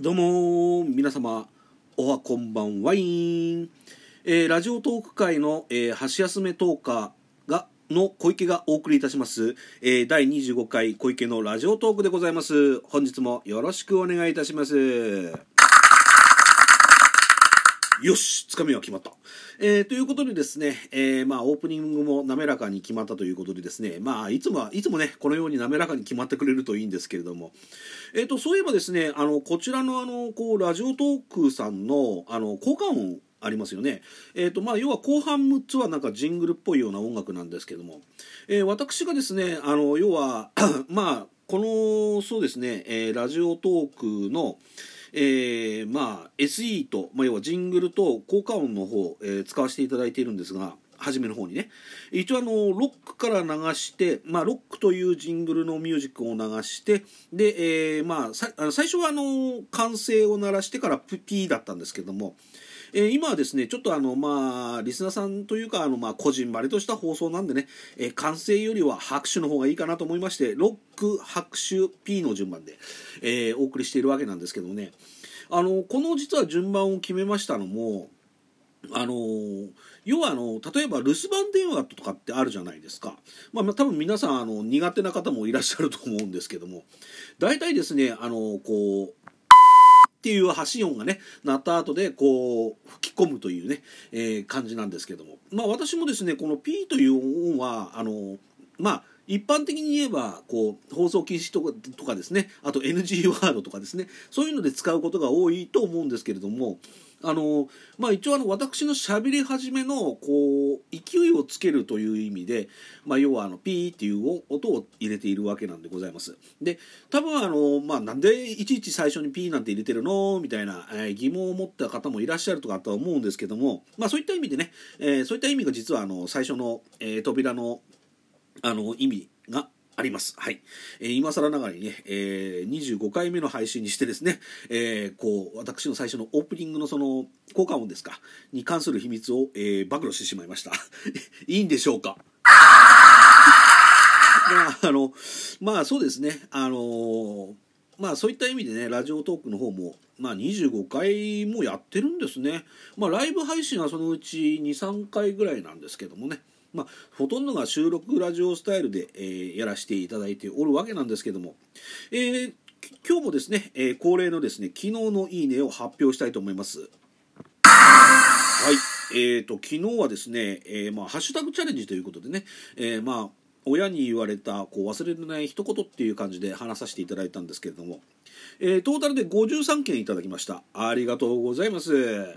どうも皆様おはこんばんはいん、えーラジオトーク界の、えー、箸休めトーカーがの小池がお送りいたします、えー第25回小池のラジオトークでございます。本日もよろしくお願いいたします。よしつかみは決まった、えーということでですね、えーまあ、オープニングも滑らかに決まったということでですね、まあ、いつもはいつもねこのように滑らかに決まってくれるといいんですけれども、えー、とそういえばですねあのこちらのあのこうラジオトークさんのあの効果音ありますよね。えーとまあ、要は後半6つはなんかジングルっぽいような音楽なんですけども、えー私がですねあの要は まあこのそうですね、えーラジオトークの、えーまあ SE と、まあ、要はジングルと効果音の方、えー使わせていただいているんですが初めの方にね。一応あのロックから流して、まあ、ロックというジングルのミュージックを流してで、えーまあ、最初はあの歓声を鳴らしてからプピーだったんですけどもえー今はですねちょっとあのまあリスナーさんというかあのまあこじんまりとした放送なんでね、えー歓声よりは拍手の方がいいかなと思いましてロック拍手 P の順番で、えーお送りしているわけなんですけどもね。あのこの実は順番を決めましたのもあの要はあの例えば留守番電話とかってあるじゃないですか、まあ、まあ多分皆さんあの苦手な方もいらっしゃると思うんですけども。大体ですねあのこうっていう発信音がね鳴った後でこう吹き込むというね、えー感じなんですけども。まあ私もですねこの P という音はあのまあ一般的に言えばこう放送禁止とかとかですね。あと NG ワードとかですね。そういうので使うことが多いと思うんですけれどもあのまあ一応あの私の喋り始めのこう勢いをつけるという意味で、まあ、要はあのピーっていう音を入れているわけなんでございます。で多分あの、まあ、なんでいちいち最初にピーなんて入れてるの？みたいな、えー疑問を持った方もいらっしゃるとかとは思うんですけども、まあ、そういった意味でね、えーそういった意味が実はあの最初の、えー扉のあの意味があります。はい。えー今更ながらにね、えー25回目の配信にしてですね、えーこう、私の最初のオープニングのその、効果音ですか、に関する秘密を、えー暴露してしまいました。いいんでしょうか？まあ、あの、まあそうですね、あのーまあそういった意味でね、ラジオトークの方も、まあ25回もやってるんですね。まあライブ配信はそのうち2、3回ぐらいなんですけどもね。まあ、ほとんどが収録ラジオスタイルで、えーやらせていただいておるわけなんですけども、えー今日もですね、えー恒例のですね、昨日のいいねを発表したいと思います。はい、えー、と昨日はですね、えーまあ、ハッシュタグチャレンジということでね、えーまあ、親に言われたこう忘れられない一言っていう感じで話させていただいたんですけれども、えートータルで53件いただきました。ありがとうございます。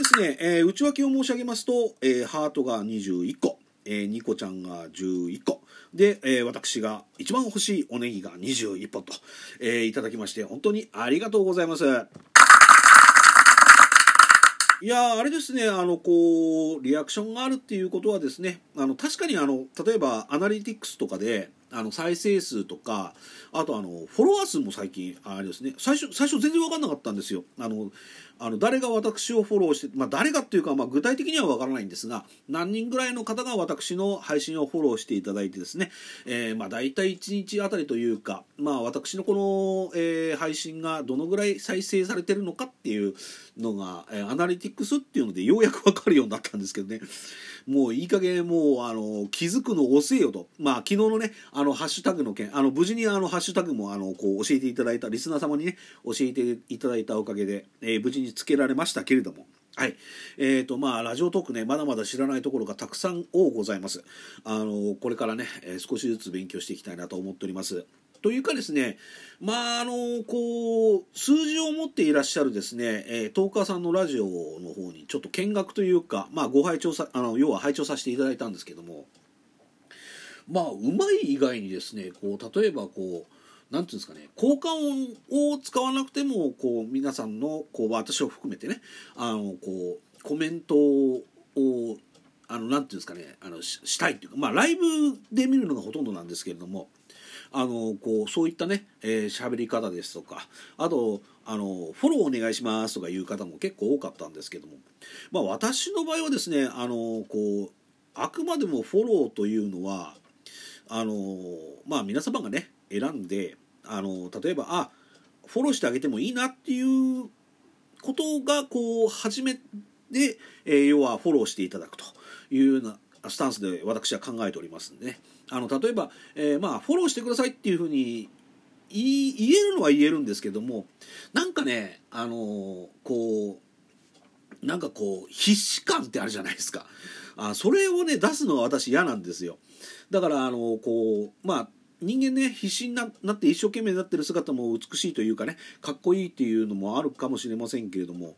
ですね、えー内訳を申し上げますと、えーハートが21個、えーニコちゃんが11個で、えー私が一番欲しいおネギが21本と、えーいただきまして本当にありがとうございます。いやあれですねあのこうリアクションがあるっていうことはですねあの確かにあの例えばアナリティクスとかであの再生数とかあとあのフォロワー数も最近あれですね最初最初全然分かんなかったんですよ。あのあの誰が私をフォローして、まあ、誰がっていうか、まあ、具体的には分からないんですが何人ぐらいの方が私の配信をフォローしていただいてですね、えーまあ、大体1日あたりというか、まあ、私のこの、えー配信がどのぐらい再生されてるのかっていうのが、えーアナリティクスっていうのでようやく分かるようになったんですけどね。もういい加減もうあの気づくの遅えよと。まあ昨日のねあのハッシュタグの件あの無事にあのハッシュタグもあのこう教えていただいたリスナー様にね教えていただいたおかげで、えー無事につけられましたけれどもはい。えーと、まあ、ラジオトークね、まだまだ知らないところがたくさん多ございます。あの、これからね、えー少しずつ勉強していきたいなと思っております。というかですね、まあ、あの、こう、数字を持っていらっしゃるですね、えートーカーさんのラジオの方にちょっと見学というか、まあ、ご拝聴さ、あの、要は拝聴させていただいたんですけども、まあ、うまい以外にですね、こう、例えばこう、なんていうんですかね効果音を使わなくてもこう皆さんのこう私を含めてねあのこうコメントをあのなんていうんですかねあのししたいっていうかまあライブで見るのがほとんどなんですけれどもあのこうそういったねえー喋、り方ですとかあとあのフォローお願いしますとかいう方も結構多かったんですけどもまあ私の場合はですねあのこうあくまでもフォローというのはあのまあ皆様がね選んであの例えばあフォローしてあげてもいいなっていうことがこう初めで、えー、要はフォローしていただくというようなスタンスで私は考えておりますんで。ねあの例えば、えー、まあフォローしてくださいっていうふうに言えるのは言えるんですけどもなんかねあのこうなんかこう必死感ってあるじゃないですか。あそれをね出すのは私嫌なんですよ。だからあのこうまあ人間ね必死になって一生懸命になってる姿も美しいというかねかっこいいっていうのもあるかもしれませんけれども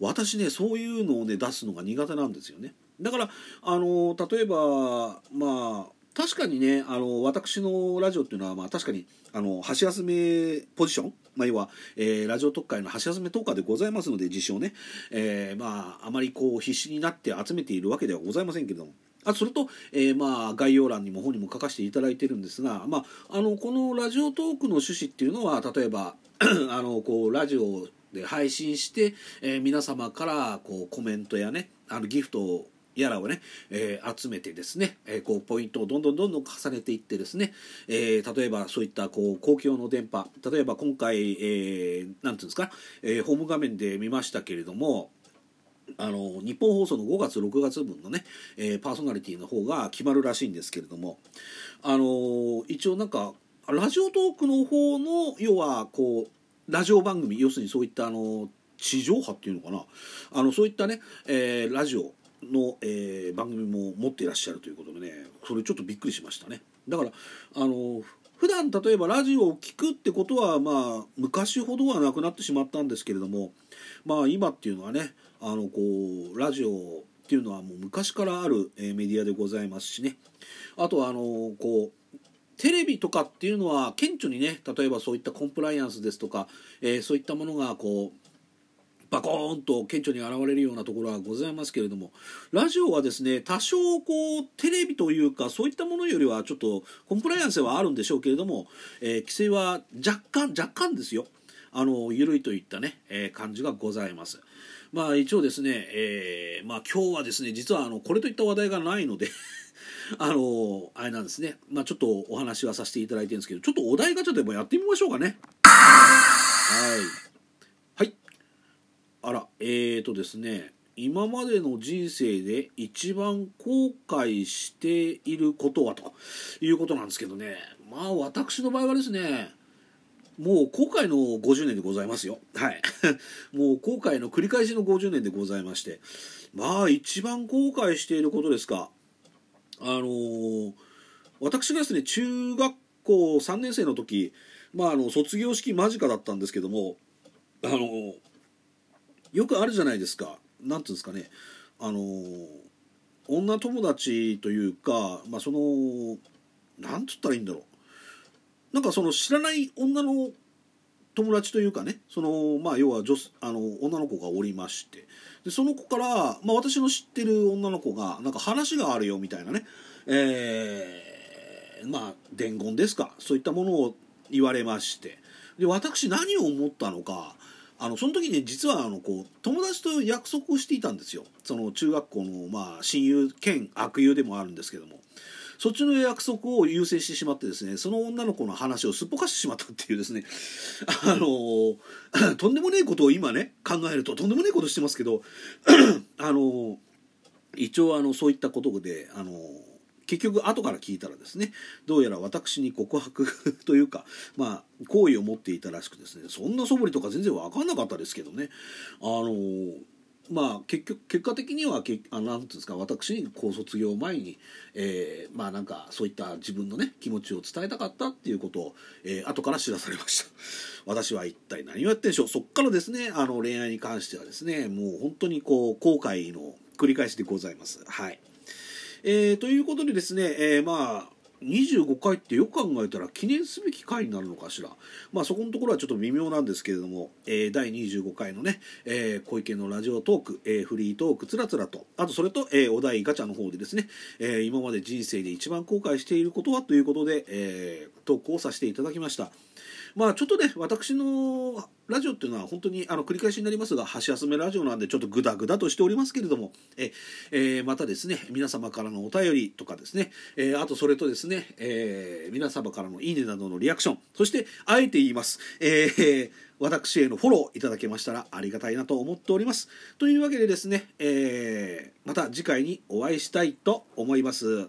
私ねそういうのをね出すのが苦手なんですよね。だからあの例えばまあ確かにねあの私のラジオっていうのは、まあ、確かにあの箸休めポジション、まあ、要は、えー、ラジオ特会の箸休め特化でございますので自称ね、えー、まああまりこう必死になって集めているわけではございませんけども。あそれと、えー、まあ概要欄にも本にも書かせていただいてるんですが、まあ、あのこのラジオトークの趣旨っていうのは例えば あのこうラジオで配信して、えー、皆様からこうコメントやねあのギフトをやらをね、えー、集めてですね、えー、こうポイントをどんどんどんどん重ねていってですね、えー、例えばそういったこう公共の電波例えば今回、えー、なんていうんですか、えー、ホーム画面で見ましたけれどもあの日本放送の5月6月分のね、えー、パーソナリティの方が決まるらしいんですけれどもあの一応なんかラジオトークの方の要はこうラジオ番組要するにそういったあの地上波っていうのかなあのそういったね、えー、ラジオの、えー、番組も持っていらっしゃるということでねそれちょっとびっくりしましたね。だからあの普段例えばラジオを聴くってことはまあ昔ほどはなくなってしまったんですけれどもまあ今っていうのはねあのこうラジオっていうのはもう昔からある、えメディアでございますしね。あとはあのこうテレビとかっていうのは顕著にね例えばそういったコンプライアンスですとか、えー、そういったものがこうバコーンと顕著に現れるようなところはございますけれどもラジオはですね多少こうテレビというかそういったものよりはちょっとコンプライアンスはあるんでしょうけれども、えー、規制は若干若干ですよ。あの緩いといったね、えー、感じがございます。まあ一応ですね、えー、まあ今日はですね実はあのこれといった話題がないので あのあれなんですね。まあちょっとお話はさせていただいてるんですけどちょっとお題ガチャでもやってみましょうかね。はい。あらえーとですね今までの人生で一番後悔していることはということなんですけどね。まあ私の場合はですねもう後悔の50年でございますよ。はい。もう後悔の繰り返しの50年でございまして。まあ一番後悔していることですか。あのー、私がですね中学校3年生の時まああの卒業式間近だったんですけどもあのーよくあるじゃないですか。何ていうんですかね。あの女友達というか、まあ、その何つったらいいんだろう。なんかその知らない女の友達というかね。その、まあ、要は女あの女の子がおりまして。でその子から、まあ、私の知ってる女の子がなんか話があるよみたいなね、えー、まあ伝言ですか。そういったものを言われまして。で私何を思ったのか。あのその時に実はあのこう友達と約束をしていたんですよ。その中学校のまあ親友兼悪友でもあるんですけども。そっちの約束を優先してしまってですねその女の子の話をすっぽかしてしまったっていうですねあのとんでもねえことを今ね考えるととんでもねえことしてますけどあの一応あのそういったことであの結局後から聞いたらですねどうやら私に告白 というかまあ好意を持っていたらしくですねそんな素振りとか全然分かんなかったですけどね。あのまあ結局結果的にはけあなんていうんですか私に高卒業前に、えー、まあなんかそういった自分のね気持ちを伝えたかったっていうことを、えー、後から知らされました。私は一体何をやってんでしょう。そっからですねあの恋愛に関してはですねもう本当にこう後悔の繰り返しでございます。はい。えー、ということでですね、えー、まあ25回ってよく考えたら記念すべき回になるのかしら。まあそこのところはちょっと微妙なんですけれども、えー、第25回のね、えー、小池のラジオトーク、えー、フリートークつらつらと、あとそれと、えー、お題ガチャの方でですね、えー、今まで人生で一番後悔していることは？ということで、えー、トークをさせていただきました。まあちょっとね私のラジオっていうのは本当にあの繰り返しになりますが箸休めラジオなんでちょっとグダグダとしておりますけれどもえ、えー、またですね皆様からのお便りとかですね、えー、あとそれとですね、えー、皆様からのいいねなどのリアクションそしてあえて言います、え、私へのフォローいただけましたらありがたいなと思っておりますというわけでですね、えー、また次回にお会いしたいと思います。